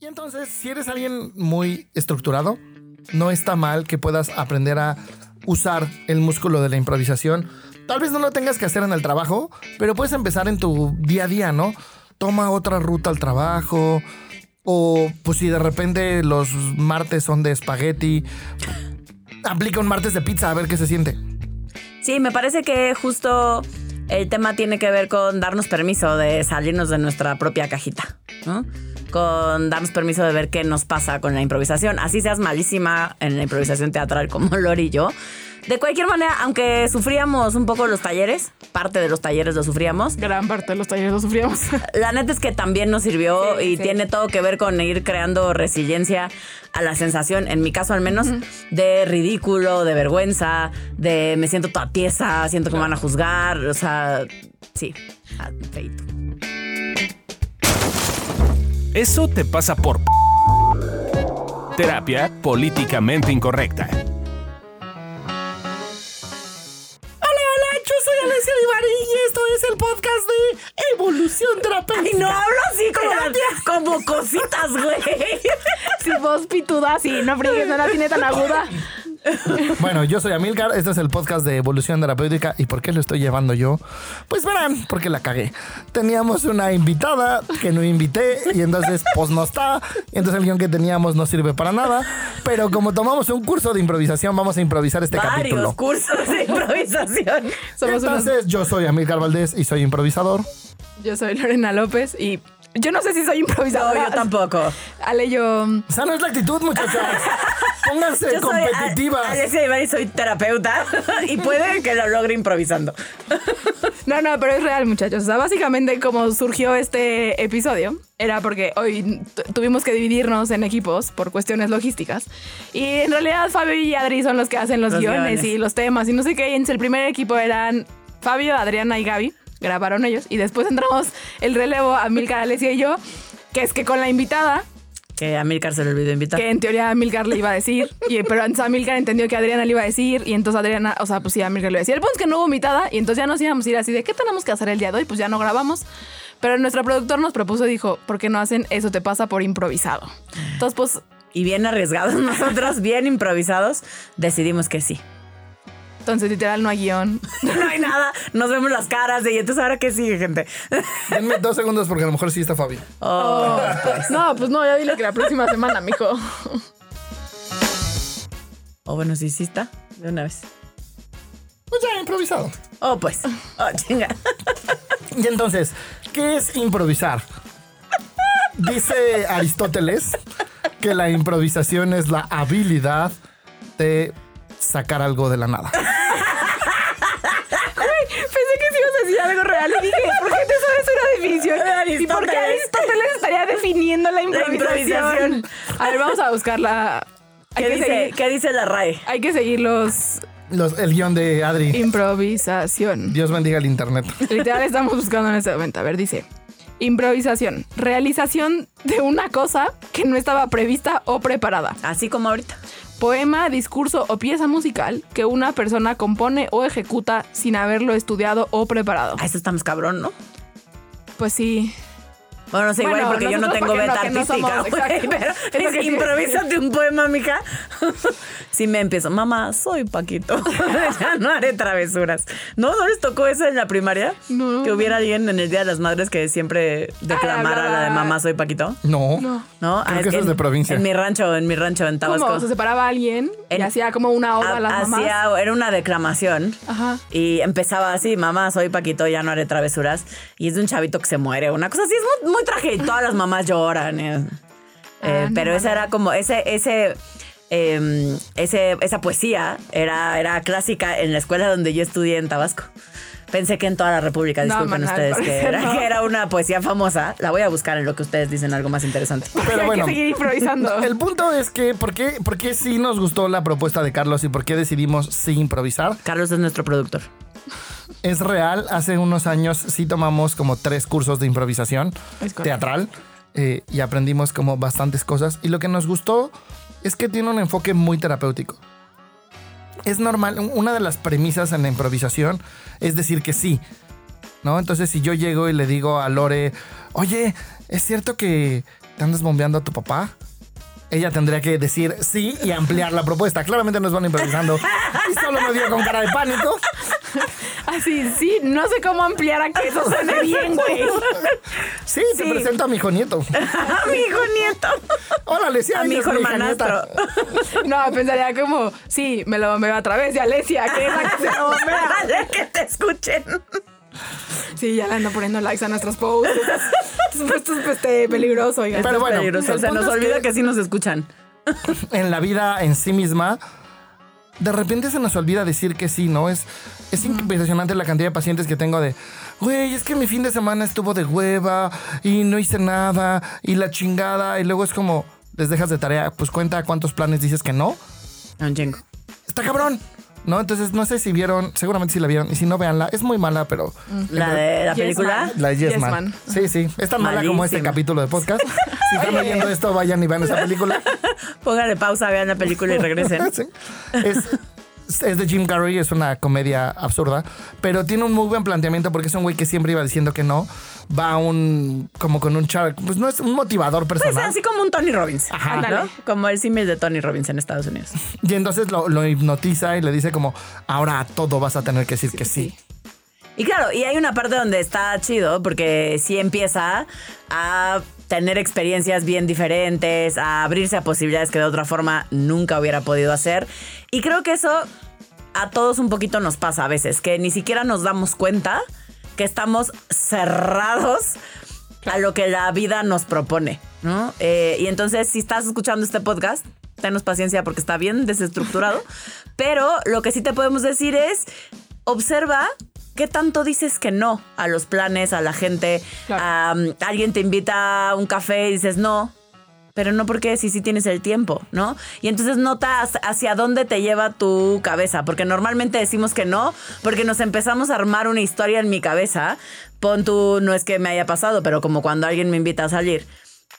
Y entonces, si eres alguien muy estructurado, no está mal que puedas aprender a usar el músculo de la improvisación. Tal vez no lo tengas que hacer en el trabajo, pero puedes empezar en tu día a día, ¿no? Toma otra ruta al trabajo. O pues si de repente los martes son de espagueti, aplica un martes de pizza a ver qué se siente. Sí, me parece que justo el tema tiene que ver con darnos permiso de salirnos de nuestra propia cajita, ¿no? Con darnos permiso de ver qué nos pasa con la improvisación. Así seas malísima en la improvisación teatral como Lori y yo. De cualquier manera, aunque sufríamos un poco los talleres, parte de los talleres lo sufríamos. Gran parte de los talleres lo sufríamos. La neta es que también nos sirvió Sí, y sí. tiene todo que ver con ir creando resiliencia a la sensación, en mi caso al menos, de ridículo, de vergüenza, de me siento toda tiesa, siento que me van a juzgar, o sea, sí, feíto. Eso te pasa por terapia políticamente incorrecta. Hola, hola, yo soy Alessia Divari y esto es el podcast de Evolución Terapéutica. Ay, no hablo así como, como cositas, güey. Si vos pituda, sí, no friegues, no la tiene tan aguda. Bueno, yo soy Amilcar, este es el podcast de Evolución Terapéutica. ¿Y por qué lo estoy llevando yo? Pues verán, porque la cagué. Teníamos una invitada que no invité y entonces pues no está. Y entonces el guion que teníamos no sirve para nada. Pero como tomamos un curso de improvisación, vamos a improvisar este Varios capítulo. cursos de improvisación. Somos unos- Entonces yo soy Amilcar Valdés y soy improvisador. Yo soy Lorena López y yo no sé si soy No, improvisadora. yo tampoco. Ale, yo... Esa no es la actitud, muchachas. Pónganse Yo soy competitivas. A- Alessia Ibarri, soy terapeuta y puede que lo logre improvisando. No, no, pero es real, muchachos. O sea, básicamente como surgió este episodio era porque hoy tu- tuvimos que dividirnos en equipos por cuestiones logísticas. Y en realidad Fabio y Adri son los que hacen los, Los guiones, guiones. y los temas y no sé qué. Y entonces el primer equipo eran Fabio, Adriana y Gaby. Grabaron ellos. Y después entramos el relevo a Milka, Alessia y yo. Que es que con la invitada Que a Milcar se le olvidó invitar. que en teoría Milcar le iba a decir, y, pero entonces Amilcar entendió que Adriana le iba a decir, y entonces Adriana, o sea, pues sí, Amilcar le iba a decir. El punto es que no hubo invitada, y entonces ya nos íbamos a ir así de, ¿qué tenemos que hacer el día de hoy? Pues ya no grabamos. Pero nuestro productor nos propuso, dijo, ¿por qué no hacen eso te pasa por improvisado? Entonces, pues, Y bien arriesgados nosotros, bien improvisados, decidimos que sí. Entonces literal no hay guion. No hay nada, nos vemos las caras y entonces ahora qué sigue, gente. Denme dos segundos porque a lo mejor sí está Fabi. Oh, No, pues no, ya dile que la próxima semana, mijo. oh, bueno, sí, sí está, de una vez. Pues ya, improvisado. Oh, pues. Oh, chinga. Y entonces, ¿qué es improvisar? Dice Aristóteles que la improvisación es la habilidad de sacar algo de la nada. Pensé que sí ibas a decir algo real y dije, ¿por qué te sabes una definición? ¿Y por qué Aristóteles. Estaría definiendo la improvisación? improvisación. A ver, vamos a buscarla. Hay ¿Qué que, dice, seguir, ¿Qué dice la RAE? hay que seguir los Los- el guion de Adri. improvisación. Dios bendiga el internet. Literal estamos buscando en este momento. A ver, dice. Improvisación. Realización de una cosa que no estaba prevista o preparada. Así como ahorita. Poema, discurso o pieza musical que una persona compone o ejecuta sin haberlo estudiado o preparado. Ah, eso estamos cabrón, ¿no? Pues sí. Bueno, no sé, igual Bueno, porque yo no tengo porque beta no artística, somos, güey, pero Es es improvísate un poema, mija. Si me empiezo, mamá, soy Paquito. ya no haré travesuras. ¿No? ¿No les tocó eso en la primaria? No. Que hubiera alguien en el Día de las Madres que siempre declamara la de mamá, soy Paquito. No. No. ¿No? Creo Ah, que eso es de provincia. En mi rancho, en mi rancho, en Tabasco. ¿Cómo? Se separaba alguien En- hacía como una oda a las mamás. Hacía- era una declamación. Ajá. Y empezaba así, mamá, soy Paquito, ya no haré travesuras. Y es de un chavito que se muere. Una cosa así, es muy, muy trágica. Y todas las mamás lloran. eh. Eh, Ah, no pero esa era como, ese, ese, em, ese, esa poesía era, era clásica en la escuela donde yo estudié en Tabasco. Pensé que en toda la República, disculpen ustedes, que era, no. que era una poesía famosa. La voy a buscar en lo que ustedes dicen algo más interesante. Pero Hay bueno, que seguir improvisando. el punto es que, ¿por qué, ¿por qué sí nos gustó la propuesta de Carlos y por qué decidimos sí improvisar? Carlos es nuestro productor. Es real, hace unos años sí tomamos como tres cursos de improvisación teatral eh, y aprendimos como bastantes cosas. Y lo que nos gustó es que tiene un enfoque muy terapéutico. Es normal, un- una de las premisas en la improvisación es decir que sí, ¿no? Entonces si yo llego y le digo a Lore, oye, es cierto que ¿te andas bombeando a tu papá? Ella tendría que decir sí y ampliar la propuesta. Claramente nos van improvisando. Y solo me vio con cara de pánico. Así, sí, no sé cómo ampliar a que eso suene bien, güey. Sí, te presento a mi hijo nieto. A mi hijo nieto. Órale, sí, A ahí mi es hijo hija hermanastro. nieta. No, pensaría como, sí, me lo bombeo a través de Alesia, que es la que se lo bombea. Dale que te escuchen. Sí, ya le ando poniendo likes a nuestros posts. Esto es este, peligroso, oigan. Pero bueno, Peligroso. el Se nos es olvida que- que sí nos escuchan. en la vida en sí misma, de repente se nos olvida decir que sí, ¿no? Es, es impresionante la cantidad de pacientes que tengo de, güey, es que mi fin de semana estuvo de hueva y no hice nada y la chingada y luego es como, les dejas de tarea, pues cuenta cuántos planes dices que no. Un chingo. Está cabrón. ¿No? Entonces, no sé si vieron, seguramente sí la vieron, y si no, véanla. Es muy mala, pero La de la Yes, película. man. la de Yes, Yes Man. Man. Sí, sí. Es tan mala como este capítulo de podcast. Si están oyendo esto, vayan y vean esa película. Póngale pausa, vean la película y regresen. Sí. Es, es de Jim Carrey, es una comedia absurda, pero tiene un muy buen planteamiento porque es un güey que siempre iba diciendo que no. Va un, como con un char, pues no es un motivador Pues personal. así como un Tony Robbins. Ajá. ¿no? Como el símil de Tony Robbins en Estados Unidos. Y entonces lo, lo hipnotiza y le dice como, ahora a todo vas a tener que decir que sí. Y claro, y hay una parte donde está chido porque sí empieza a tener experiencias bien diferentes, a abrirse a posibilidades que de otra forma nunca hubiera podido hacer. Y creo que eso a todos un poquito nos pasa a veces, que ni siquiera nos damos cuenta que estamos cerrados a lo que la vida nos propone, ¿no? Eh, y entonces, si estás escuchando este podcast, tenos paciencia porque está bien desestructurado, pero lo que sí te podemos decir es, observa qué tanto dices que no a los planes, a la gente, Claro. a, alguien te invita a un café y dices no. Pero no porque si sí tienes el tiempo, ¿no? Y entonces nota hacia- hacia dónde te lleva tu cabeza, porque normalmente decimos que no, porque nos empezamos a armar una historia en mi cabeza. Pon tú, no es que me haya pasado, pero como cuando alguien me invita a salir.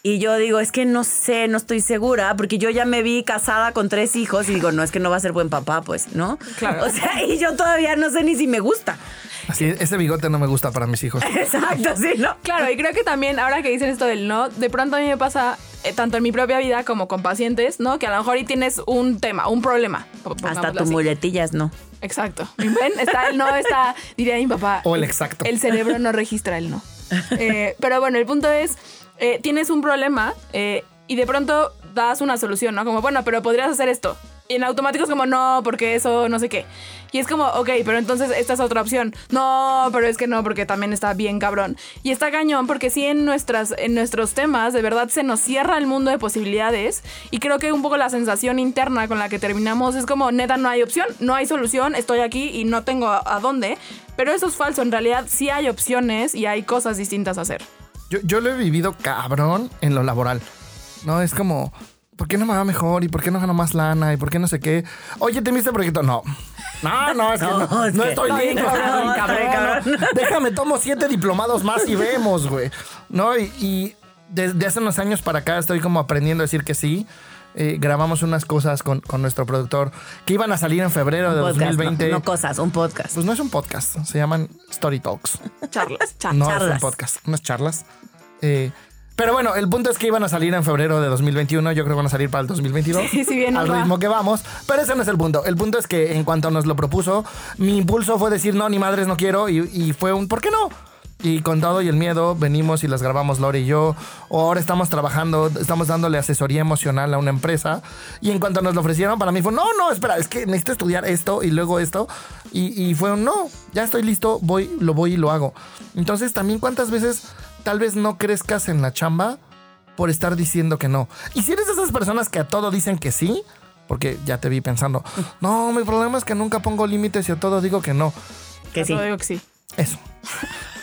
Y yo digo, es que no sé, no estoy segura, porque yo ya me vi casada con tres hijos y digo, no, es que no va a ser buen papá, pues, ¿no? Claro. O sea, y yo todavía no sé ni si me gusta. Así, ese bigote no me gusta para mis hijos. Exacto, sí, ¿no? Claro, y creo que también, ahora que dicen esto del no, de pronto a mí me pasa, eh, tanto en mi propia vida como con pacientes, ¿no? Que a lo mejor ahí tienes un tema, un problema. Hasta pongámoslo tu así. muletillas, no. Exacto. ¿Ven? Está el no, está, diría mi papá. O el exacto. El cerebro no registra el no. Eh, pero bueno, el punto es, eh, tienes un problema eh, y de pronto das una solución, ¿no? Como, bueno, pero podrías hacer esto. Y en automático es como, no, porque eso no sé qué. Y es como, ok, pero entonces esta es otra opción. No, pero es que no, porque también está bien cabrón. Y está cañón, porque sí en, nuestras, en nuestros temas, de verdad se nos cierra el mundo de posibilidades. Y creo que un poco la sensación interna con la que terminamos es como, neta, no hay opción, no hay solución, estoy aquí y no tengo a, a dónde. Pero eso es falso, en realidad sí hay opciones y hay cosas distintas a hacer. Yo, yo lo he vivido cabrón en lo laboral. No, es como, ¿por qué no me va mejor? ¿Y por qué no gano más lana? ¿Y por qué no sé qué? Oye, ¿te viste el proyecto? No. No, no, es que no, No, es no que- estoy listo. cabrón, cabrón, cabrón. Déjame, tomo siete diplomados más y vemos, güey. No, y, y desde hace unos años para acá estoy como aprendiendo a decir que sí. Eh, grabamos unas cosas con, con nuestro productor que iban a salir en febrero de Podcast, 2020. No, no cosas, un podcast. Pues no es un podcast, se llaman Story Talks. Charlas, charlas. No es un podcast, unas charlas. Eh, pero bueno, el punto es que iban a salir en febrero de 2021. Yo creo que van a salir para el 2022. Sí, sí, bien Al va. ritmo que vamos. Pero ese no es el punto. El punto es que en cuanto nos lo propuso, mi impulso fue decir, no, ni madres, no quiero. Y, y fue un, ¿por qué no? Y con todo y el miedo venimos y las grabamos Lore y yo. O ahora estamos trabajando, estamos dándole asesoría emocional a una empresa. Y en cuanto nos lo ofrecieron, para mí fue, no, no, espera, es que necesito estudiar esto y luego esto. Y, y fue un, no, ya estoy listo, voy, lo voy y lo hago. Entonces también cuántas veces tal vez no crezcas en la chamba por estar diciendo que no. Y si eres de esas personas que a todo dicen que sí, porque ya te vi pensando, no, mi problema es que nunca pongo límites y a todo digo que no. Que sí. Yo digo que sí. Eso.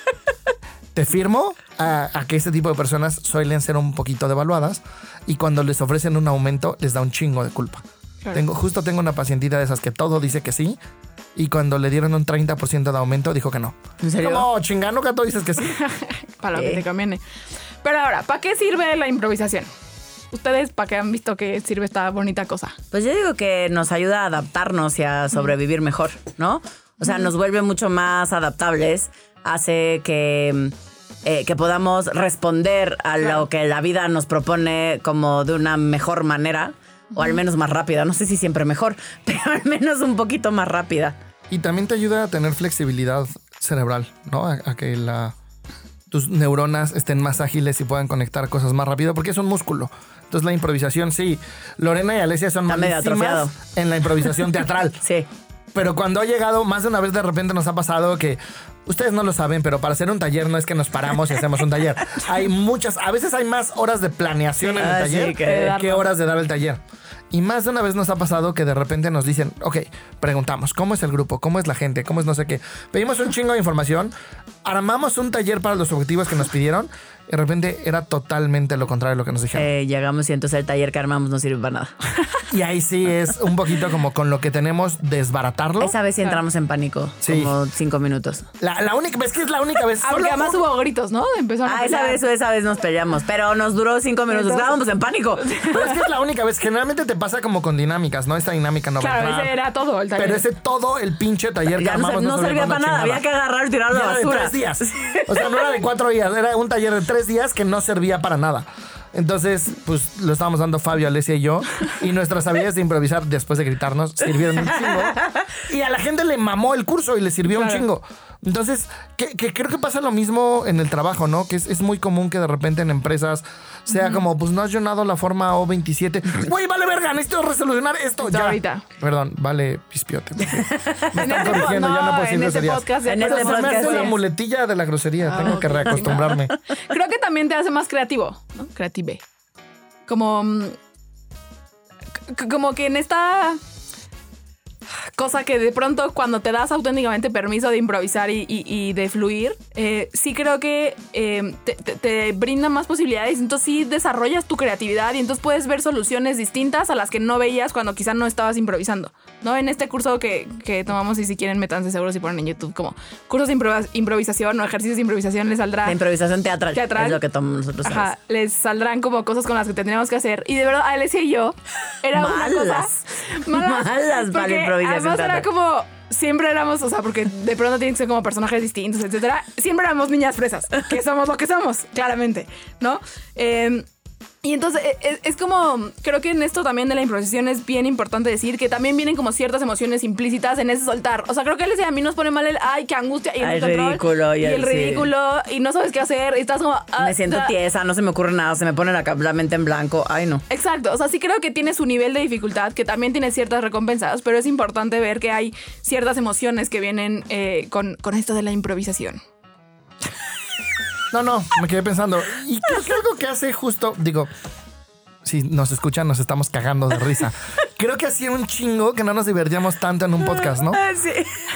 Te firmo a, a que este tipo de personas suelen ser un poquito devaluadas y cuando les ofrecen un aumento les da un chingo de culpa. Claro. Tengo, justo tengo una pacientita de esas que todo dice que sí y cuando le dieron un 30% de aumento dijo que no. ¿En serio? Como chingano que a todo dices que sí. Para lo que te conviene. Pero ahora, ¿para qué sirve la improvisación? Ustedes, ¿para qué han visto que sirve esta bonita cosa? Pues yo digo que nos ayuda a adaptarnos y a sobrevivir mejor, ¿no? O sea, nos vuelve mucho más adaptables, hace que eh, que podamos responder a lo que la vida nos propone como de una mejor manera, o al menos más rápida. No sé si siempre mejor, pero al menos un poquito más rápida. Y también te ayuda a tener flexibilidad cerebral, ¿no? A, a que la, tus neuronas estén más ágiles y puedan conectar cosas más rápido, porque es un músculo. Entonces la improvisación, sí. Lorena y Alesia son malísimas en la improvisación teatral. Sí. Pero cuando ha llegado, más de una vez de repente nos ha pasado que ustedes no lo saben, pero para hacer un taller no es que nos paramos y hacemos un taller. Hay muchas, a veces hay más horas de planeación en el Ah, taller sí, que- que horas de dar el taller. Y más de una vez nos ha pasado que de repente nos dicen, ok, preguntamos, ¿cómo es el grupo? ¿Cómo es la gente? ¿Cómo es no sé qué? Pedimos un chingo de información, armamos un taller para los objetivos que nos pidieron y de repente era totalmente lo contrario de lo que nos dijeron. Eh, llegamos y entonces el taller que armamos no sirve para nada. Y ahí sí es un poquito como con lo que tenemos desbaratarlo. Esa vez sí entramos en pánico, Sí. como cinco minutos. La, la única vez que es la única vez. Ah, porque solo además un- hubo gritos, ¿no? Empezaron a Ah, esa pelear. vez o esa vez nos peleamos, pero nos duró cinco minutos. Entonces- Estábamos en pánico. Pero es que es la única vez. Generalmente te pasa como con dinámicas, ¿no? Esta dinámica no va a Claro, ese era todo el taller. Pero ese todo el pinche taller que Ya no, armamos no servía servía para nada, había que agarrar y tirarlo a Era la de basura. tres días. O sea, no era de cuatro días, era un taller de tres días que no servía para nada. Entonces, pues lo estábamos dando Fabio, Alesia y yo. Y nuestras habilidades de improvisar después de gritarnos sirvieron un chingo. Y a la gente le mamó el curso y le sirvió un chingo. Entonces, que, que creo que pasa lo mismo en el trabajo, ¿no? Que es, es muy común que de repente en empresas sea como, pues no has llenado la forma O27. Güey, vale verga, necesito resolucionar esto ya. ahorita. Perdón, vale pispiote. Me están este, corrigiendo, ya no puedo en este podcast. En este se me podcast, hace la muletilla de la grosería. Tengo que reacostumbrarme. Creo que también te hace más creativo, ¿no? Creative. Como. mm, Como que en esta cosa que de pronto cuando te das auténticamente permiso de improvisar y, y- y de fluir, eh, sí creo que eh, te, te- te brinda más posibilidades. Entonces sí desarrollas tu creatividad y entonces puedes ver soluciones distintas a las que no veías cuando quizás no estabas improvisando. ¿No? En este curso que, que tomamos y si quieren métanse seguro si ponen en YouTube como cursos de improvisación o ejercicios de improvisación les saldrá. Improvisación teatral, Teatral. es lo que tomamos nosotros. Ajá, ¿sabes? les saldrán como cosas con las que tendríamos que hacer. Y de verdad, Alessia y yo era una cosa. Malas. Malas para la Además, era como. Siempre éramos, o sea, porque de pronto tienen que ser como personajes distintos, etcétera. Siempre éramos niñas fresas, que somos lo que somos, claramente, ¿no? Eh, y entonces e- e- es, como, creo que en esto también de la improvisación es bien importante decir que también vienen como ciertas emociones implícitas en ese soltar. O sea, creo que él a mí nos pone mal el, ay, qué angustia, y el, Ay, ridículo, y el sí. ridículo, y no sabes qué hacer, y estás como... ah, Me siento tiesa, no se me ocurre nada, se me pone la mente en blanco. Ay, no. Exacto, o sea, sí creo que tiene su nivel de dificultad, que también tiene ciertas recompensas, pero es importante ver que hay ciertas emociones que vienen eh, con, con esto de la improvisación. No, no, me quedé pensando. Y creo que algo que hace justo, digo, si nos escuchan, nos estamos cagando de risa. Creo que hacía un chingo que no nos divertíamos tanto en un podcast, ¿no? Sí.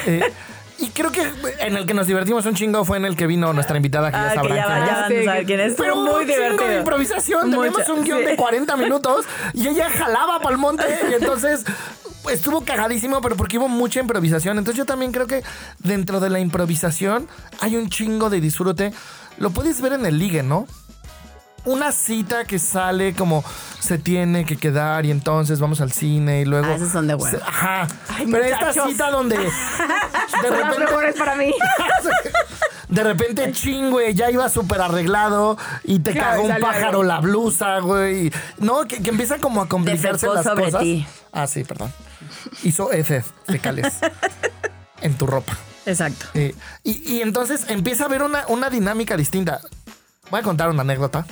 Eh, y creo que en el que nos divertimos un chingo fue en el que vino nuestra invitada, que ya Ah, que sabrán ya, quién va- es. ya quién es. Pero muy un chingo de divertido. improvisación. Teníamos un guion sí. de 40 minutos y ella jalaba para el monte y entonces estuvo cagadísimo, pero porque hubo mucha improvisación. Entonces yo también creo que dentro de la improvisación hay un chingo de disfrute. Lo puedes ver en el ligue, ¿no? Una cita que sale como se tiene que quedar y entonces vamos al cine y luego... Ah, esos son de se- Ajá. Ay, pero esta cita donde de repente para mí. de repente, ching, güey, ya iba súper arreglado y te Claro, cagó un pájaro algo. la blusa, güey. No, que, que empieza como a complicarse las sobre cosas. ti. Ah, sí, perdón. Hizo heces fecales en tu ropa. Exacto. Eh, y, y entonces empieza a haber una, una dinámica distinta. Voy a contar una anécdota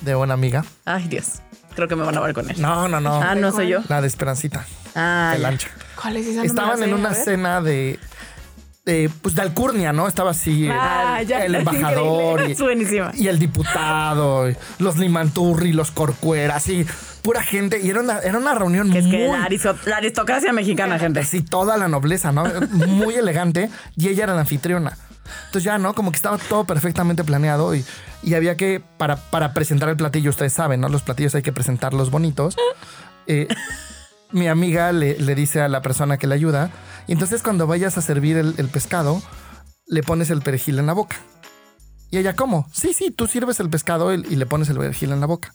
de una amiga. Ay, Dios. Creo que me van a ver con él. No, no, no. Ah, no soy yo. La de Esperancita. Ah, de ya. lancha. ¿Cuál es esa? Estaban en una cena de, de, pues de alcurnia, ¿no? Estaba así Ah, el, ya, el es embajador y, el diputado, y los Limanturri, los Corcueras, y pura gente. Y era una, era una reunión Que es muy... que la, aristo- la aristocracia mexicana, gente. Así toda la nobleza, ¿no? Muy elegante. Y ella era la anfitriona. Entonces ya, ¿no? Como que estaba todo perfectamente planeado y, y había que, para, para presentar el platillo, ustedes saben, ¿no? Los platillos hay que presentarlos bonitos. Eh, mi amiga le, le dice a la persona que le ayuda, y entonces cuando vayas a servir el, el pescado, le pones el perejil en la boca. Y ella, ¿cómo? Sí, sí, tú sirves el pescado y, y le pones el perejil en la boca.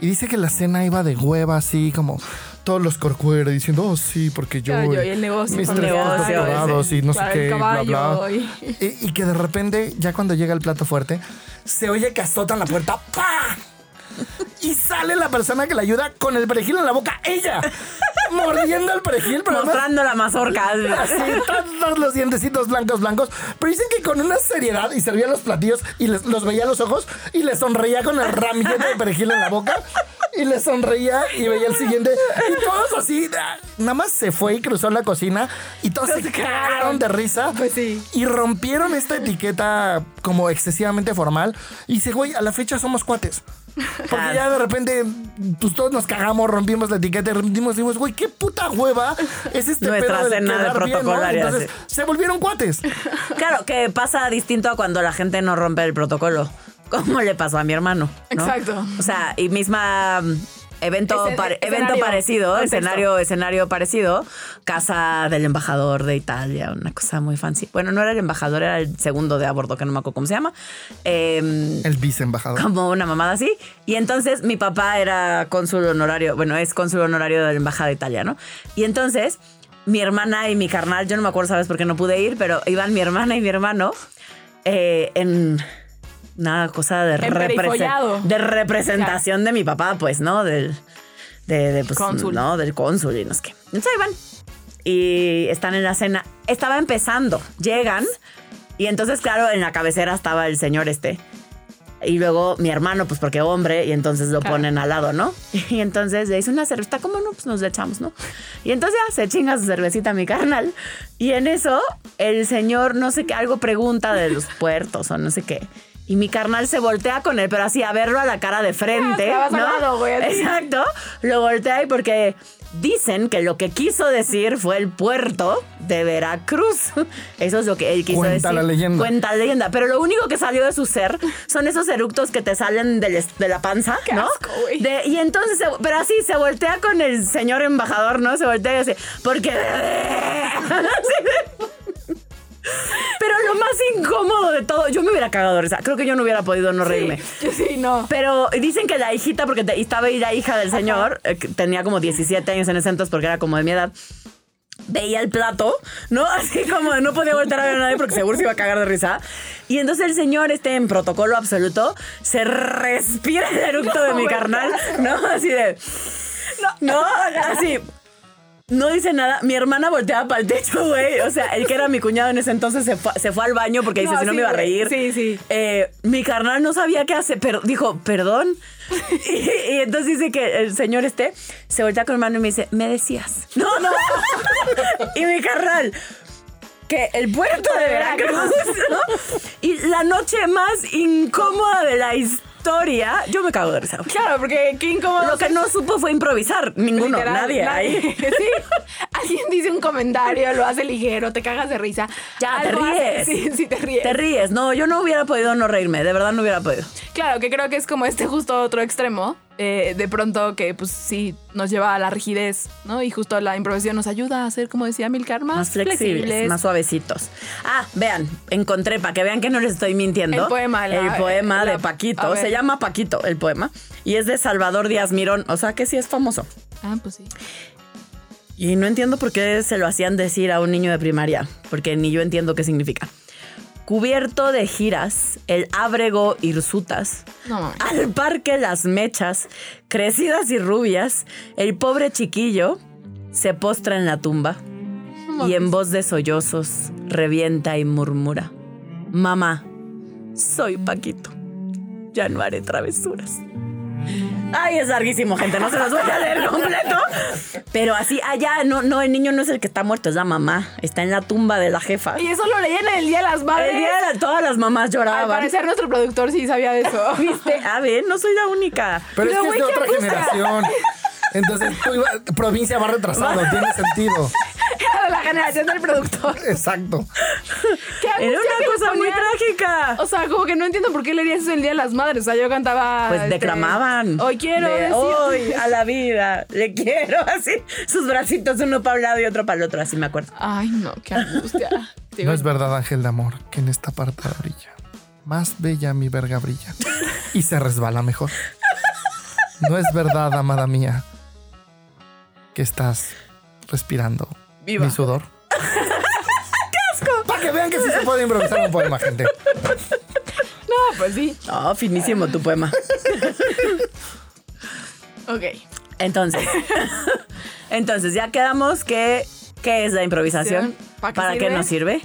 Y dice que la cena iba de hueva, así como todos los corcuera diciendo, oh sí, porque yo, Claro, yo y el negocio, mis tres y no sé qué, bla, bla. caballo y- Y, y que de repente, ya cuando llega el plato fuerte, se oye que azotan la puerta, ¡pa! Y sale la persona que le ayuda con el perejil en la boca, ella, mordiendo el perejil, pero además Mostrando la mazorca. Así, todos los dientecitos blancos, blancos. Pero dicen que con una seriedad y servía los platillos y les- los veía a los ojos y le sonreía con el ramillete de perejil en la boca y le sonreía y veía el siguiente. Y todos así, nada más se fue y cruzó la cocina y todos se cagaron de risa. Pues sí. Y rompieron esta etiqueta como excesivamente formal. Y dice, güey, a la fecha somos cuates. Porque ya de repente, pues todos nos cagamos, rompimos la etiqueta y rompimos, dijimos, güey, qué puta hueva es este Nuestra pedo de cena de protocolaria, Entonces, sí. se volvieron cuates. Claro, que pasa distinto a cuando la gente no rompe el protocolo. Como le pasó a mi hermano. ¿no? Exacto. O sea, y misma evento, evento escenario, parecido, contexto. escenario, escenario parecido, casa del embajador de Italia, una cosa muy fancy. Bueno, no era el embajador, era el segundo de a bordo, que no me acuerdo cómo se llama. Em, El viceembajador. como una mamada así. Y entonces mi papá era cónsul honorario, bueno, es cónsul honorario de la Embajada de Italia, ¿no? Y entonces mi hermana y mi carnal, yo no me acuerdo, ¿sabes? por qué no pude ir, pero iban mi hermana y mi hermano eh, en una cosa de, represen- de representación de mi papá, pues, ¿no? Del, de, de, pues, Cónsul. ¿no? Del cónsul y no sé qué. Entonces ahí van. Y están en la cena. Estaba empezando. Llegan. Y entonces, claro, en la cabecera estaba el señor este. Y luego mi hermano, pues porque hombre, y entonces lo Claro. ponen al lado, ¿no? Y entonces le dice una cerveza, ¿cómo no? Pues nos le echamos, ¿no? Y entonces ya se chinga su cervecita mi carnal. Y en eso, el señor, no sé qué, algo pregunta de los puertos o no sé qué. Y mi carnal se voltea con él, pero así a verlo a la cara de frente. al ¿no? lado, güey. Exacto. Lo voltea y porque dicen que lo que quiso decir fue el puerto de Veracruz. Eso es lo que él quiso Cuenta decir. la leyenda. Cuenta la leyenda. Pero lo único que salió de su ser son esos eructos que te salen del de la panza, Qué ¿no? asco, güey. De- y entonces, se- pero así se voltea con el señor embajador, ¿no? Se voltea y dice, porque... Pero lo más incómodo de todo, yo me hubiera cagado de risa. Creo que yo no hubiera podido no reírme. Yo sí, no. Pero dicen que la hijita, porque te- estaba ahí la hija del señor, eh, que tenía como 17 años en ese entonces porque era como de mi edad, veía el plato, ¿no? Así como no podía volver a ver a nadie porque seguro se iba a cagar de risa. Y entonces el señor, este en protocolo absoluto, se respira el eructo de mi carnal, ¿no? Así de... No, así... No dice nada. Mi hermana volteaba para el techo, güey. O sea, el que era mi cuñado en ese entonces se fue, se fue al baño porque dice, No, si no sí, me iba a reír. Sí, sí. Eh, mi carnal no sabía qué hacer, pero dijo, perdón. y, y entonces dice que el señor este se voltea con mi hermano y me dice, me decías. No, no. y mi carnal. Que el puerto de Veracruz, ¿no? Y la noche más incómoda de la historia, yo me cago de risa. Claro, porque qué incómodo. Lo que no supo fue improvisar. Ninguno, Literal, nadie, ahí. Sí. Alguien dice un comentario, lo hace ligero, te cagas de risa. Ya, te hace- ríes. Sí, sí, te ríes. Te ríes. No, yo no hubiera podido no reírme. De verdad no hubiera podido. Claro, que creo que es como este justo otro extremo. Eh, de pronto que pues sí nos lleva a la rigidez, ¿no? Y justo la improvisación nos ayuda a ser, como decía Milcar, más, Más flexibles, más suavecitos. Ah, vean, encontré para que vean que no les estoy mintiendo. El poema, la- el poema la- de Paquito. Se llama Paquito el poema. Y es de Salvador Díaz Mirón. O sea que sí es famoso. Ah, pues sí. Y no entiendo por qué se lo hacían decir a un niño de primaria. Porque ni yo entiendo qué significa. Cubierto de giras, el ábrego hirsutas. No. Al parque las mechas, crecidas y rubias, el pobre chiquillo se postra en la tumba y en voz de sollozos revienta y murmura. Mamá, soy Paquito. Ya no haré travesuras. Ay, es larguísimo, gente. No se los voy a leer completo. Pero así, allá, no, no, el niño no es el que está muerto, es la mamá. Está en la tumba de la jefa. Y eso lo leían en el Día de las Madres. El día de la- todas las mamás Al lloraban. parecer nuestro productor sí sabía de eso. ¿Viste? A ver, no soy la única. Pero es que es de ¿qué otra generación. Entonces, tú iba- provincia va retrasado, tiene sentido. La generación del productor. Exacto. Qué Era una le cosa muy trágica. O sea, como que no entiendo por qué leerías eso el Día de las Madres. O sea, yo cantaba. Pues este, declamaban. Hoy quiero De decir. Hoy a la vida. Le quiero así. Sus bracitos uno para un lado y otro para el otro. Así me acuerdo. Ay, no, qué angustia. Digo, No es verdad, ángel de amor, que en esta parte de orilla más bella mi verga brilla y se resbala mejor. No es verdad, amada mía, que estás respirando Viva. mi sudor. ¡Qué asco! Para que vean que sí se puede improvisar un poema, gente. No, pues sí. Oh, finísimo tu poema. Ok. Entonces, entonces ya quedamos que qué es la improvisación, ¿Para para, qué qué sirve? nos sirve.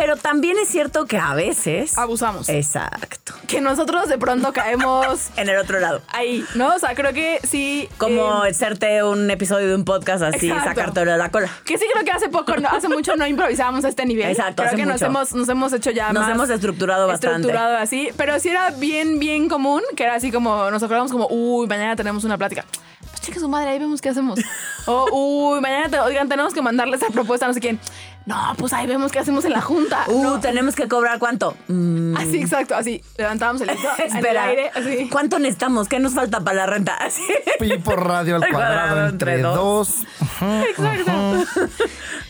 Pero también es cierto que a veces Abusamos. exacto Que nosotros de pronto caemos en el otro lado. ahí, ¿no? O sea, creo que sí. Como eh, hacerte un episodio de un podcast así, sacártelo de la cola. que sí creo que hace poco, no- hace mucho no improvisábamos a este nivel. Exacto, Creo hace que nos hemos, nos hemos hecho ya Nos más hemos estructurado bastante. estructurado así. Pero sí era bien, bien común, que era así como, nos acordamos como, uy, mañana tenemos una plática. Pues chica su madre, ahí vemos qué hacemos. o, uy, mañana, te- oigan, tenemos que mandarle esa propuesta a no sé quién. No, pues ahí vemos qué hacemos en la junta. Uh, No. tenemos que cobrar cuánto. Mm, Así, exacto, así. Levantábamos el aire, así. ¿cuánto necesitamos? ¿Qué nos falta para la renta? Así. Pi por radio al cuadrado entre dos. Exacto.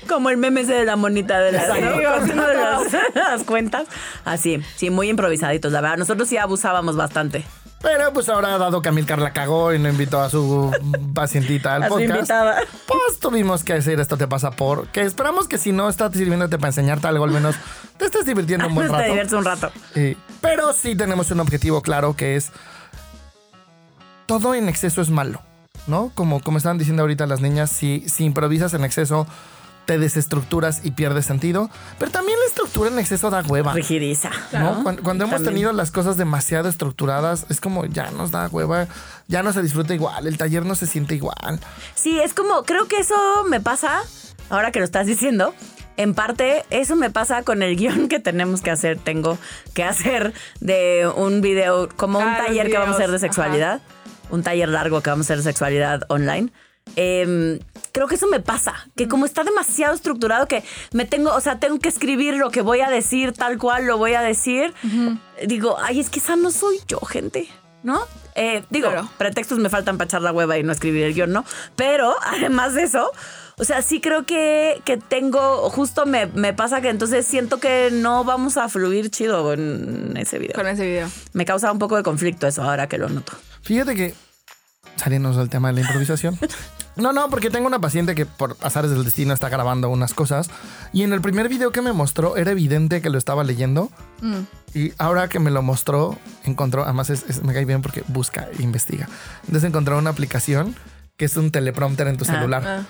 Como el meme ese de la monita de las. ¿no? Haciendo las, las cuentas. Así, sí, muy improvisaditos, la verdad. Nosotros sí abusábamos bastante. Pero pues ahora, dado que Amilcar la cagó y no invitó a su pacientita al A su podcast, invitada. pues tuvimos que decir esto te pasa por. Que esperamos que si no está sirviéndote para enseñarte algo, al menos te estés divirtiendo un buen Te rato. diviertes un rato. Sí. Pero sí tenemos un objetivo claro que es todo en exceso es malo, ¿no? Como, como estaban diciendo ahorita las niñas, si, si improvisas en exceso, te desestructuras y pierdes sentido. Pero también la estructura en exceso da hueva. Rigidiza. ¿no? Cuando, cuando hemos También. tenido las cosas demasiado estructuradas, es como ya nos da hueva, ya no se disfruta igual, el taller no se siente igual. Sí, es como, creo que eso me pasa, ahora que lo estás diciendo, en parte eso me pasa con el guion que tenemos que hacer, tengo que hacer de un video, como un Ah, taller que vamos a hacer de sexualidad, un taller largo que vamos a hacer de sexualidad online. Em, creo que eso me pasa, que como está demasiado estructurado que me tengo, o sea, tengo que escribir lo que voy a decir tal cual lo voy a decir, digo, ay, es que esa no soy yo, gente, ¿no? Eh, digo, Claro. pretextos me faltan para echar la hueva y no escribir el guion, ¿no? Pero además de eso, o sea, sí creo que, que tengo, justo me, me pasa que entonces siento que no vamos a fluir chido en ese video. Con ese video. Me causa un poco de conflicto eso ahora que lo noto. Fíjate que, saliéndonos del tema de la improvisación. No, no, porque tengo una paciente que por azares del destino está grabando unas cosas y en el primer video que me mostró era evidente que lo estaba leyendo y ahora que me lo mostró encontró, además es- es- me cae bien porque busca e investiga. Entonces encontró una aplicación que es un teleprompter en tu celular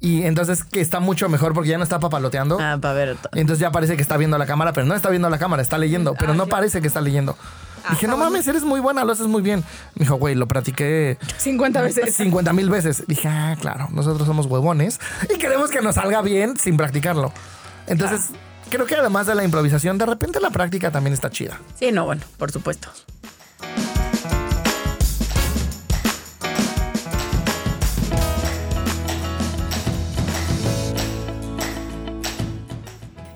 y entonces que está mucho mejor porque ya no está papaloteando. Ah, para ver. Entonces ya parece que está viendo la cámara, pero no está viendo la cámara, está leyendo, pero no parece que está leyendo. Dije, no mames, eres muy buena, lo haces muy bien. Me dijo, güey, lo practiqué 50 veces. 50 mil veces. Dije, ah, claro, nosotros somos huevones y queremos que nos salga bien sin practicarlo. Entonces, creo que además de la improvisación, de repente la práctica también está chida. Sí, no, bueno, por supuesto.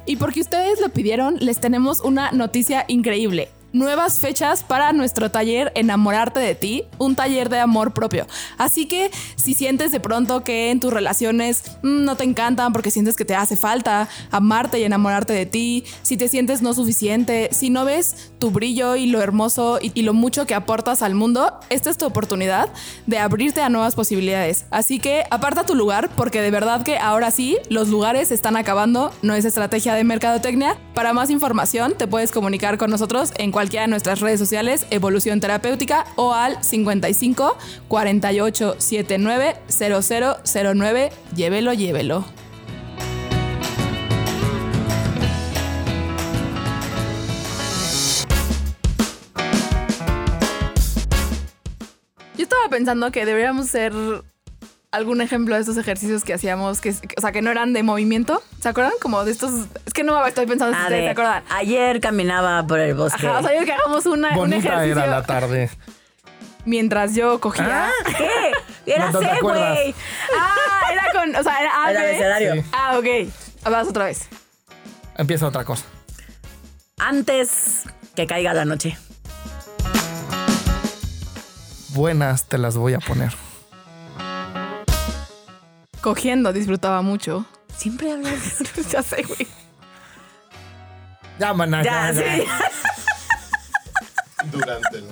Y porque ustedes lo pidieron, les tenemos una noticia increíble. Nuevas fechas para nuestro taller Enamorarte de ti, un taller de amor propio. Así que si sientes de pronto que en tus relaciones mm, no te encantan porque sientes que te hace falta amarte y enamorarte de ti, si te sientes no suficiente, si no ves tu brillo y lo hermoso y, y lo mucho que aportas al mundo, esta es tu oportunidad de abrirte a nuevas posibilidades. Así que aparta tu lugar porque de verdad que ahora sí, los lugares están acabando, no es estrategia de mercadotecnia. Para más información te puedes comunicar con nosotros en cualquiera de nuestras redes sociales, Evolución Terapéutica o al 55 48 79 0009. Llévelo, llévelo. Yo estaba pensando que deberíamos hacer algún ejemplo de estos ejercicios que hacíamos, que, o sea, que no eran de movimiento. ¿Se acuerdan? Como de estos. Es que no estoy pensando si A ustedes se acuerdan. ayer caminaba por el bosque. Ajá, o sea, yo que hagamos una, un Bonita ejercicio era la tarde. mientras yo cogía. ¿Qué? Era No C, güey. Ah, era con, o sea, era A, B. abecedario. Sí. Ah, ok. Vas otra vez. Empieza otra cosa. Antes que caiga la noche. Buenas te las voy a poner. Cogiendo disfrutaba mucho. Siempre hablas. ya sé, güey. Ya, maná, Ya, sí. Durante el.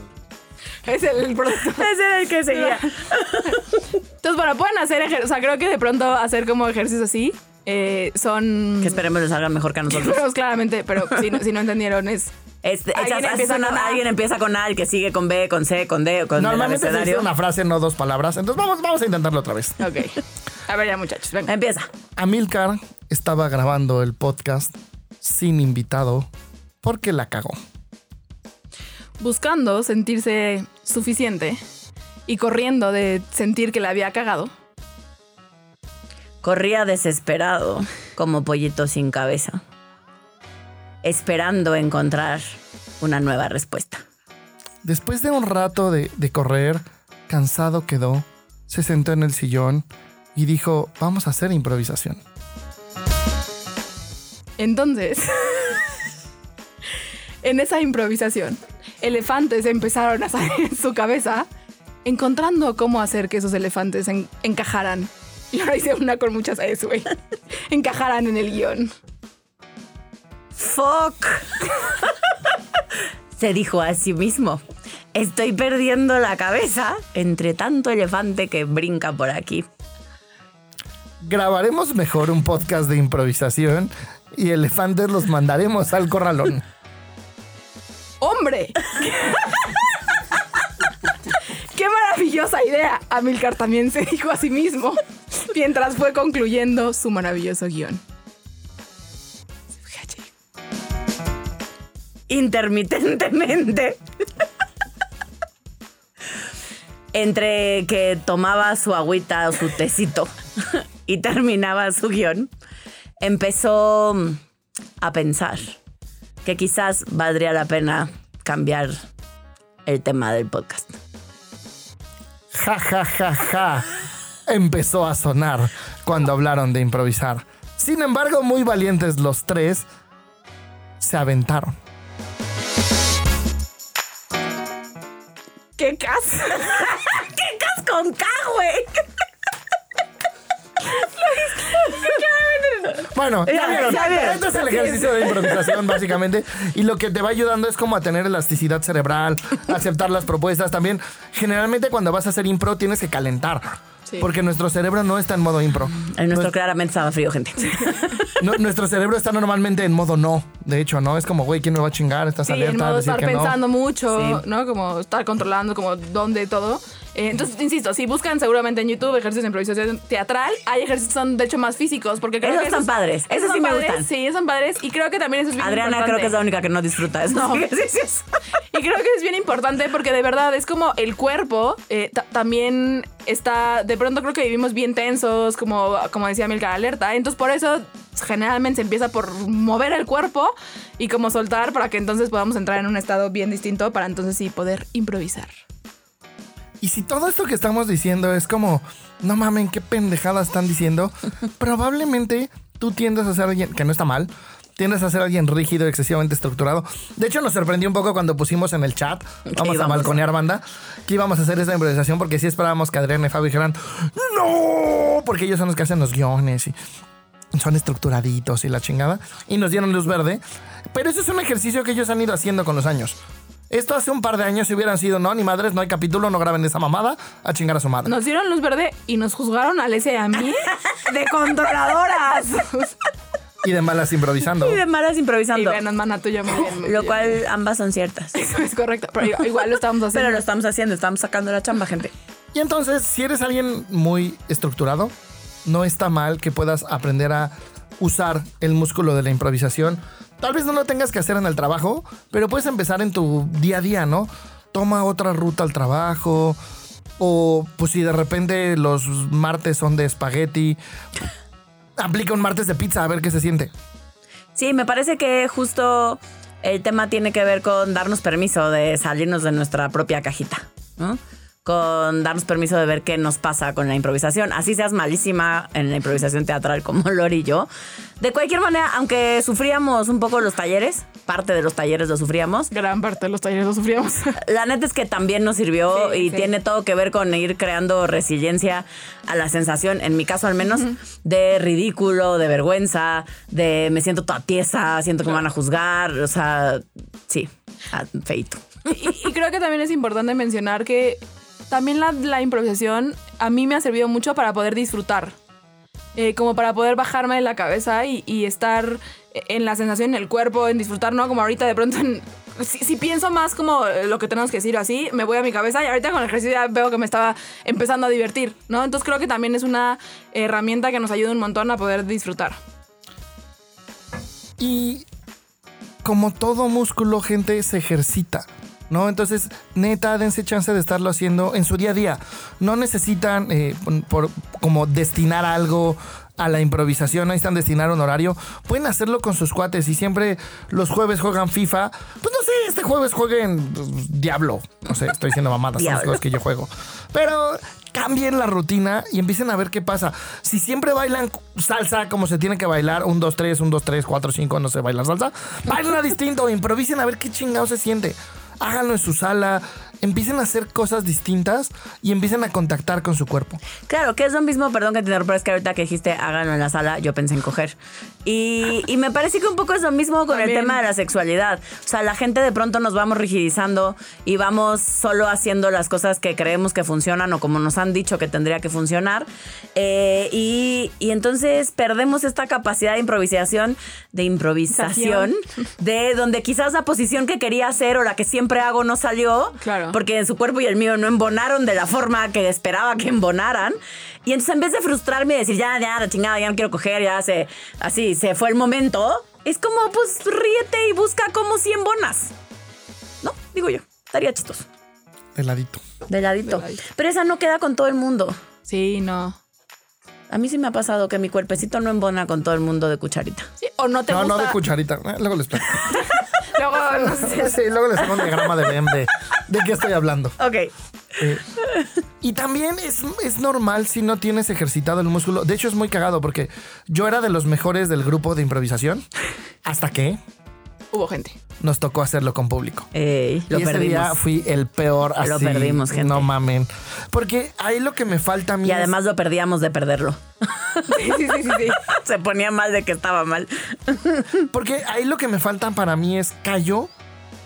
Es el. Ese era el que seguía. Entonces, bueno, pueden hacer ejercicios. O sea, creo que de pronto hacer como ejercicios así eh, son. Que esperemos les salga mejor que a nosotros. Pero, claramente, pero si no, si no entendieron, es. Este, Alguien echas- empieza con A. alguien empieza con A, el que sigue con B, con C, con D, con el Normalmente se dice una frase, no dos palabras. Entonces vamos, vamos a intentarlo otra vez. Ok. A ver, ya, muchachos, venga. Empieza. Amilcar estaba grabando el podcast sin invitado porque la cagó. Buscando sentirse suficiente y corriendo de sentir que la había cagado, Corría desesperado, como pollito sin cabeza, esperando encontrar una nueva respuesta. Después de un rato de, de correr, cansado quedó, se sentó en el sillón y dijo, vamos a hacer improvisación. Entonces, en esa improvisación, elefantes empezaron a salir en su cabeza, encontrando cómo hacer que esos elefantes en- encajaran. Y ahora hice una con muchas S, güey. Encajaran en el guion. ¡Fuck! Se dijo a sí mismo. Estoy perdiendo la cabeza entre tanto elefante que brinca por aquí. Grabaremos mejor un podcast de improvisación y elefantes los mandaremos al corralón. ¡Hombre! ¡Qué maravillosa idea! Amilcar también se dijo a sí mismo mientras fue concluyendo su maravilloso guion. intermitentemente. Entre que tomaba su agüita o su tecito y terminaba su guion, empezó a pensar que quizás valdría la pena cambiar el tema del podcast. Ja, ja, ja, ja. Empezó a sonar cuando hablaron de improvisar. Sin embargo, muy valientes los tres, se aventaron. ¡Qué cas! ¿Qué cas con K, güey? Bueno, ya vieron. Este es el ejercicio de improvisación, básicamente. Y lo que te va ayudando es como a tener elasticidad cerebral, aceptar las propuestas. También, generalmente cuando vas a hacer impro, tienes que calentar. Sí. Porque nuestro cerebro no está en modo impro. El nuestro Nues- claramente estaba frío, gente. no- nuestro cerebro está normalmente en modo no. De hecho, ¿no? Es como, güey, ¿quién me va a chingar? Estás Sí, en alerta a modo decir estar que no. pensando mucho, Sí. ¿no? Como estar controlando, como dónde todo. Eh, entonces, insisto, si buscan seguramente en YouTube ejercicios de improvisación teatral, hay ejercicios que son de hecho más físicos, porque creo Esos que padres, esos son sí me padres, gustan. Sí, esos son padres y creo que también eso es bien Adriana importante. creo que es la única que no disfruta esos No. ejercicios. Y creo que es bien importante porque de verdad es como el cuerpo eh, ta- también está, de pronto creo que vivimos bien tensos, como, como decía Milka Alerta. Entonces por eso generalmente se empieza por mover el cuerpo y como soltar para que entonces podamos entrar en un estado bien distinto para entonces sí poder improvisar. Y si todo esto que estamos diciendo es como, no mamen, qué pendejada están diciendo, probablemente tú tiendes a ser alguien, que no está mal, tiendes a ser alguien rígido, excesivamente estructurado. De hecho, nos sorprendió un poco cuando pusimos en el chat, vamos a balconear banda, que íbamos a hacer esta improvisación porque sí esperábamos que Adrián y Fabi dijeran, no, porque ellos son los que hacen los guiones y son estructuraditos y la chingada, y nos dieron luz verde. Pero eso es un ejercicio que ellos han ido haciendo con los años. Esto hace un par de años si hubieran sido, no, ni madres, no hay capítulo, no graben esa mamada, a chingar a su madre. Nos dieron luz verde y nos juzgaron a Alesia y a mí de controladoras. Y de malas improvisando. Y de malas y improvisando. vean, hermana tuya muy bien. muy Lo bien. cual ambas son ciertas. Eso es correcto, pero igual- igual lo estamos haciendo. Pero lo estamos haciendo, estamos sacando la chamba, gente. Y entonces, si eres alguien muy estructurado, no está mal que puedas aprender a usar el músculo de la improvisación. Tal vez no lo tengas que hacer en el trabajo, pero puedes empezar en tu día a día, ¿no? Toma otra ruta al trabajo. O pues si de repente los martes son de espagueti, aplica un martes de pizza a ver qué se siente. Sí, me parece que justo el tema tiene que ver con darnos permiso de salirnos de nuestra propia cajita, ¿no? Con darnos permiso de ver qué nos pasa con la improvisación. Así seas malísima en la improvisación teatral como Lori y yo. De cualquier manera, aunque sufríamos un poco los talleres, parte de los talleres lo sufríamos, Gran parte de los talleres lo sufríamos. la neta es que también nos sirvió Sí, y sí. tiene todo que ver con ir creando resiliencia a la sensación, en mi caso al menos, de ridículo, de vergüenza, de me siento toda tiesa, siento que me van a juzgar, o sea, sí, feito. Y, y creo que también es importante mencionar que también la, la improvisación a mí me ha servido mucho para poder disfrutar. Eh, como para poder bajarme de la cabeza y, estar en la sensación, en el cuerpo, en disfrutar, ¿no? Como ahorita de pronto, en- si, si pienso más como lo que tenemos que decir así, me voy a mi cabeza y ahorita con el ejercicio ya veo que me estaba empezando a divertir, ¿no? Entonces creo que también es una herramienta que nos ayuda un montón a poder disfrutar. Y como todo músculo, gente, se ejercita. ¿No? Entonces, neta, dense chance de estarlo haciendo en su día a día. No necesitan eh, por, como destinar algo a la improvisación, necesitan destinar un horario. Pueden hacerlo con sus cuates y siempre los jueves juegan FIFA. Pues no sé, este jueves jueguen pues, Diablo. No sé, estoy diciendo mamadas, son los Diablo. juegos que yo juego. Pero cambien la rutina y empiecen a ver qué pasa. Si siempre bailan salsa como se tiene que bailar, un 2, 3, un 2, 3, 4, 5, no sé, bailan salsa, bailen distinto, improvisen a ver qué chingado se siente. Háganlo en su sala, empiecen a hacer cosas distintas y empiecen a contactar con su cuerpo. Claro, que es lo mismo, perdón que te interrumpa, es que ahorita que dijiste háganlo en la sala, yo pensé en coger. Y, y me parece que un poco es lo mismo con el tema de la sexualidad. O sea, la gente de pronto nos vamos rigidizando y vamos solo haciendo las cosas que creemos que funcionan o como nos han dicho que tendría que funcionar. Eh, y, y entonces perdemos esta capacidad de improvisación, de improvisación, de donde quizás la posición que quería hacer o la que siempre hago no salió. Claro. Porque en su cuerpo y el mío no embonaron de la forma que esperaba que embonaran. Y entonces en vez de frustrarme y decir, ya, ya, la chingada, ya no quiero coger, ya se, así, se fue el momento, es como, pues ríete y busca cómo si embonas. ¿No? Digo yo, estaría chistoso. De ladito. De ladito. De ladito. Pero esa no queda con todo el mundo. Sí, no. A mí sí me ha pasado que mi cuerpecito no embona con todo el mundo de cucharita. Sí, o no te No, gusta. no de cucharita. Eh, Luego les platico. Luego, no sé. Sí, luego les hago un diagrama de de, de qué estoy hablando. Ok. Eh, y también es, es normal si no tienes ejercitado el músculo. De hecho, es muy cagado porque yo era de los mejores del grupo de improvisación hasta que Hubo gente. nos tocó hacerlo con público. Ey, lo y ese perdimos. día fui el peor. Así, Lo perdimos, gente. No mamen. Porque ahí lo que me falta a mí Y es- además lo perdíamos de perderlo. Sí, sí, sí, sí. sí. Se ponía mal de que estaba mal. Porque ahí lo que me falta para mí es callo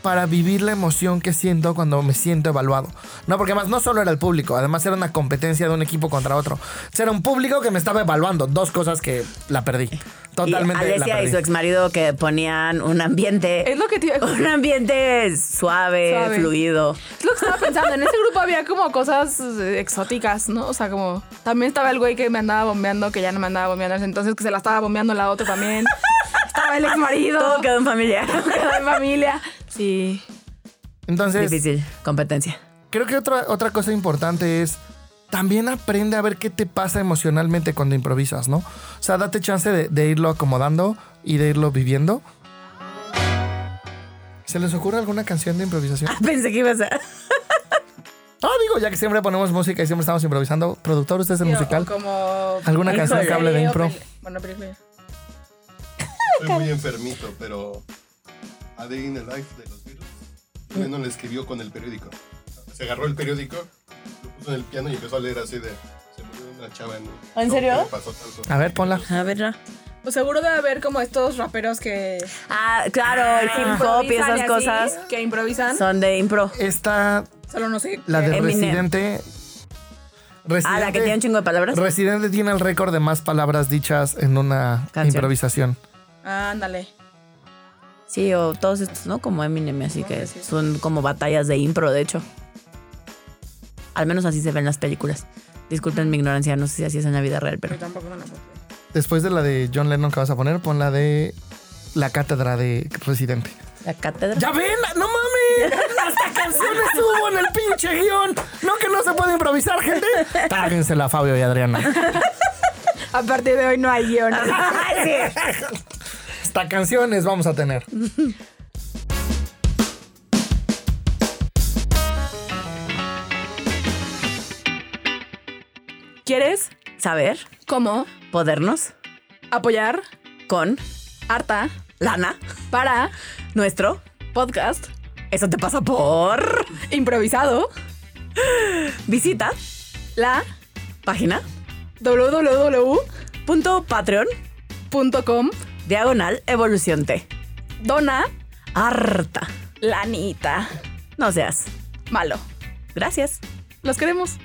para vivir la emoción que siento cuando me siento evaluado. No, porque además no solo era el público, además era una competencia de un equipo contra otro. O sea, era un público que me estaba evaluando, dos cosas que la perdí. Totalmente y la Alesia y su exmarido que ponían un ambiente. Es lo que te Un ambiente suave, Suave. fluido. Es lo que estaba pensando. En ese grupo había como cosas eh, exóticas, ¿no? O sea, como. También estaba el güey que me andaba bombeando, que ya no me andaba bombeando. Entonces, que se la estaba bombeando la otra también. estaba el ex marido. Todo quedó en familia. quedó en familia. Sí. Entonces, Difícil competencia. creo que otra, otra cosa importante es también aprende a ver qué te pasa emocionalmente cuando improvisas, ¿no? O sea, date chance de, de irlo acomodando y de irlo viviendo. ¿Se les ocurre alguna canción de improvisación? Pensé que ibas a. Ah, digo, ya que siempre ponemos música y siempre estamos improvisando. Productor, usted es el musical. Como. ¿Alguna canción que hable de impro? Bueno, película. Soy muy enfermito, pero A Day in the Life de los Beatles, Lennon le escribió con el periódico. Se agarró el periódico, lo puso en el piano y empezó a leer así de... Se murió una chava en... ¿En serio? ¿Qué le pasó? A ver, ponla. A ver. no. Pues seguro debe haber como estos raperos que. Ah, claro, el hip hop y esas así, cosas Que improvisan. son de impro. Esta, Solo no sé. la de. Eminem. Residente. Residente. Ah, la que tiene un chingo de palabras. Residente tiene el récord de más palabras dichas en una Canción. improvisación. Ándale. Sí, o todos estos, ¿no? Como Eminem, así que sí, sí. son como batallas de impro, de hecho. Al menos así se ven las películas. Disculpen mi ignorancia, no sé si así es en la vida real, pero. Pero tampoco me la. Después de la de John Lennon que vas a poner, pon la de la cátedra de Residente. La cátedra. ¡Ya ven! ¡No mames! ¡Hasta canción estuvo en el pinche guion! ¿No que no se puede improvisar, gente? Táguensela, Fabio y Adriana. A partir de hoy no hay guion. Hasta canciones vamos a tener. ¿Quieres? Saber, ¿Cómo? podernos, Apoyar. con Harta. lana, Para. nuestro. Podcast. Eso te pasa por. Improvisado. Visita La. página patreon diagonal evolución T. Dona. Harta. Lanita. No seas. malo. Gracias. Los queremos.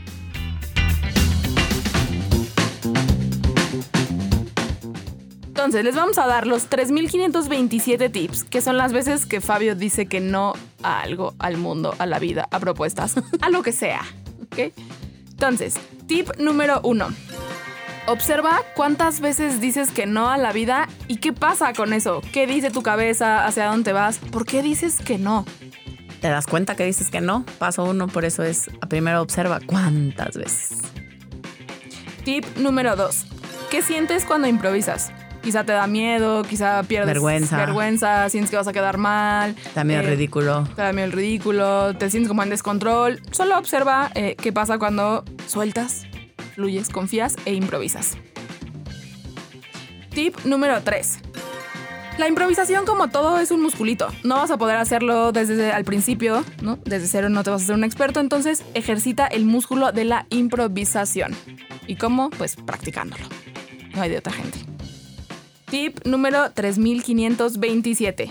Entonces, les vamos a dar los 3.527 tips, que son las veces que Fabio dice que no a algo, al mundo, a la vida, a propuestas, a lo que sea. ¿ok? Entonces, tip número uno. Observa cuántas veces dices que no a la vida y qué pasa con eso. ¿Qué dice tu cabeza? ¿Hacia dónde vas? ¿Por qué dices que no? ¿Te das cuenta que dices que no? Paso uno, por eso es, primero observa cuántas veces. Tip número dos. ¿Qué sientes cuando improvisas? Quizá te da miedo, quizá pierdes Vergüenza. vergüenza, sientes que vas a quedar mal. También eh, ridículo. Miedo el ridículo, te sientes como en descontrol. Solo observa eh, qué pasa cuando sueltas, fluyes, confías e improvisas. Tip número 3. La improvisación, como todo, es un musculito. No vas a poder hacerlo desde al principio, ¿no? Desde cero no te vas a hacer un experto, entonces ejercita el músculo de la improvisación. ¿Y cómo? Pues practicándolo. No hay de otra gente. Tip número 3527.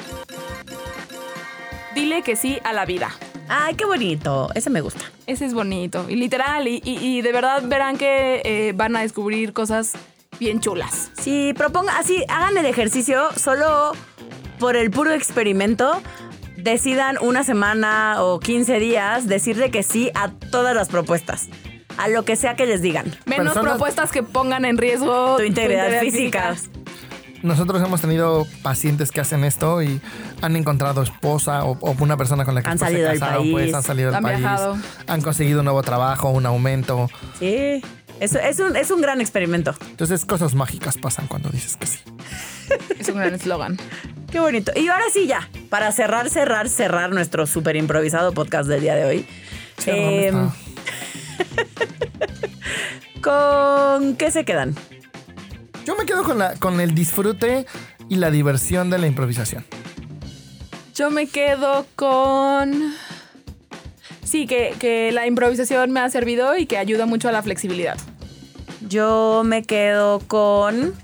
Dile que sí a la vida. Ay, qué bonito. Ese me gusta. Ese es bonito. Y literal, y, y- y de verdad verán que eh, van a descubrir cosas bien chulas. Si proponga, así, hagan el ejercicio solo por el puro experimento. Decidan una semana o 15 días decirle que sí a todas las propuestas. A lo que sea que les digan. Menos Personas- propuestas que pongan en riesgo Tu integridad física. Nosotros hemos tenido pacientes que hacen esto y han encontrado esposa o, o una persona con la que Han después salido se del casaron, país. pues han salido del Han país, viajado. han conseguido un nuevo trabajo, un aumento. Sí. Eso es un, es un gran experimento. Entonces cosas mágicas pasan cuando dices que sí. Es un gran eslogan. Qué bonito. Y ahora sí, ya. Para cerrar, cerrar, cerrar nuestro súper improvisado podcast del día de hoy. Sí, ¿a dónde Em? ¿Con qué se quedan? Yo me quedo con, la, con el disfrute y la diversión de la improvisación. Yo me quedo con... Sí, que, que la improvisación me ha servido y que ayuda mucho a la flexibilidad. Yo me quedo con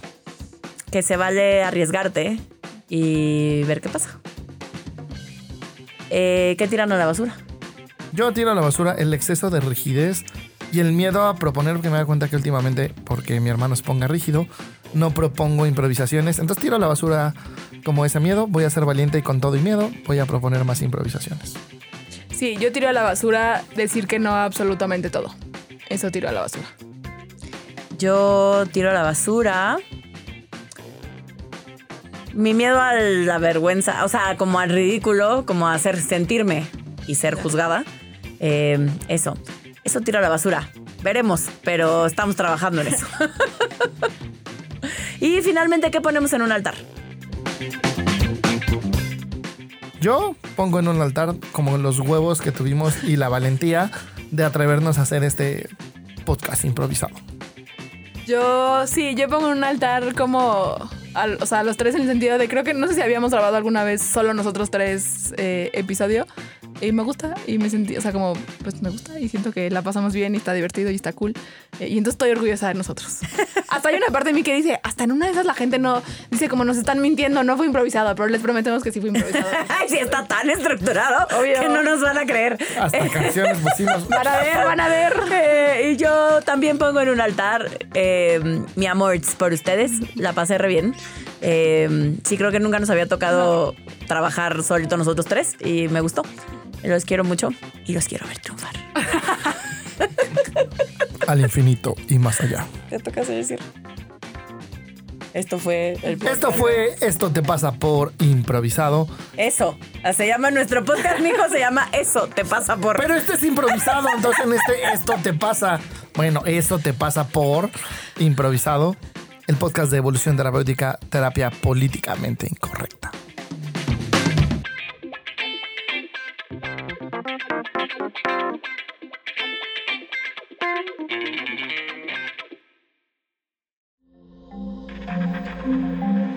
que se vale arriesgarte y ver qué pasa. Eh, ¿Qué tiran a la basura? Yo tiro a la basura el exceso de rigidez y el miedo a proponer, porque me da cuenta que últimamente, porque mi hermano se ponga rígido, no propongo improvisaciones. Entonces tiro a la basura como ese miedo, voy a ser valiente y con todo y miedo voy a proponer más improvisaciones. Sí, yo tiro a la basura decir que no a absolutamente todo. Eso tiro a la basura. Yo tiro a la basura. Mi miedo a la vergüenza, o sea, como al ridículo, como a hacer sentirme y ser juzgada. Eh, eso, eso tiro a la basura. Veremos, pero estamos trabajando en eso. y finalmente, ¿qué ponemos en un altar? Yo pongo en un altar como los huevos que tuvimos y la valentía de atrevernos a hacer este podcast improvisado. Yo sí, yo pongo en un altar como, al- o sea, los tres en el sentido de creo que no sé si habíamos grabado alguna vez solo nosotros tres eh, episodio y me gusta y me sentí, o sea, como pues me gusta y siento que la pasamos bien y está divertido y está cool Eh, y entonces estoy orgullosa de nosotros. hasta hay una parte de mí que dice, hasta en una de esas la gente no dice como nos están mintiendo, no fue improvisado, pero les prometemos que sí fue improvisado. Ay, sí, está tan estructurado Obvio. que no nos van a creer. Hasta canciones pusimos. Van a ver, van a ver. Eh, y yo también pongo en un altar eh, mi amor por ustedes. La pasé re bien. Eh, sí, creo que nunca nos había tocado trabajar solito nosotros tres y me gustó. Los quiero mucho y los quiero ver triunfar. Al infinito y más allá. ¿Qué toca decir? Esto fue el podcast. Esto fue Esto te pasa por improvisado. Eso. Se llama nuestro podcast, mijo, se llama Eso te pasa por. Pero este es improvisado, entonces en este Esto te pasa. Bueno, eso te pasa por improvisado. El podcast de evolución terapéutica, terapia políticamente incorrecta.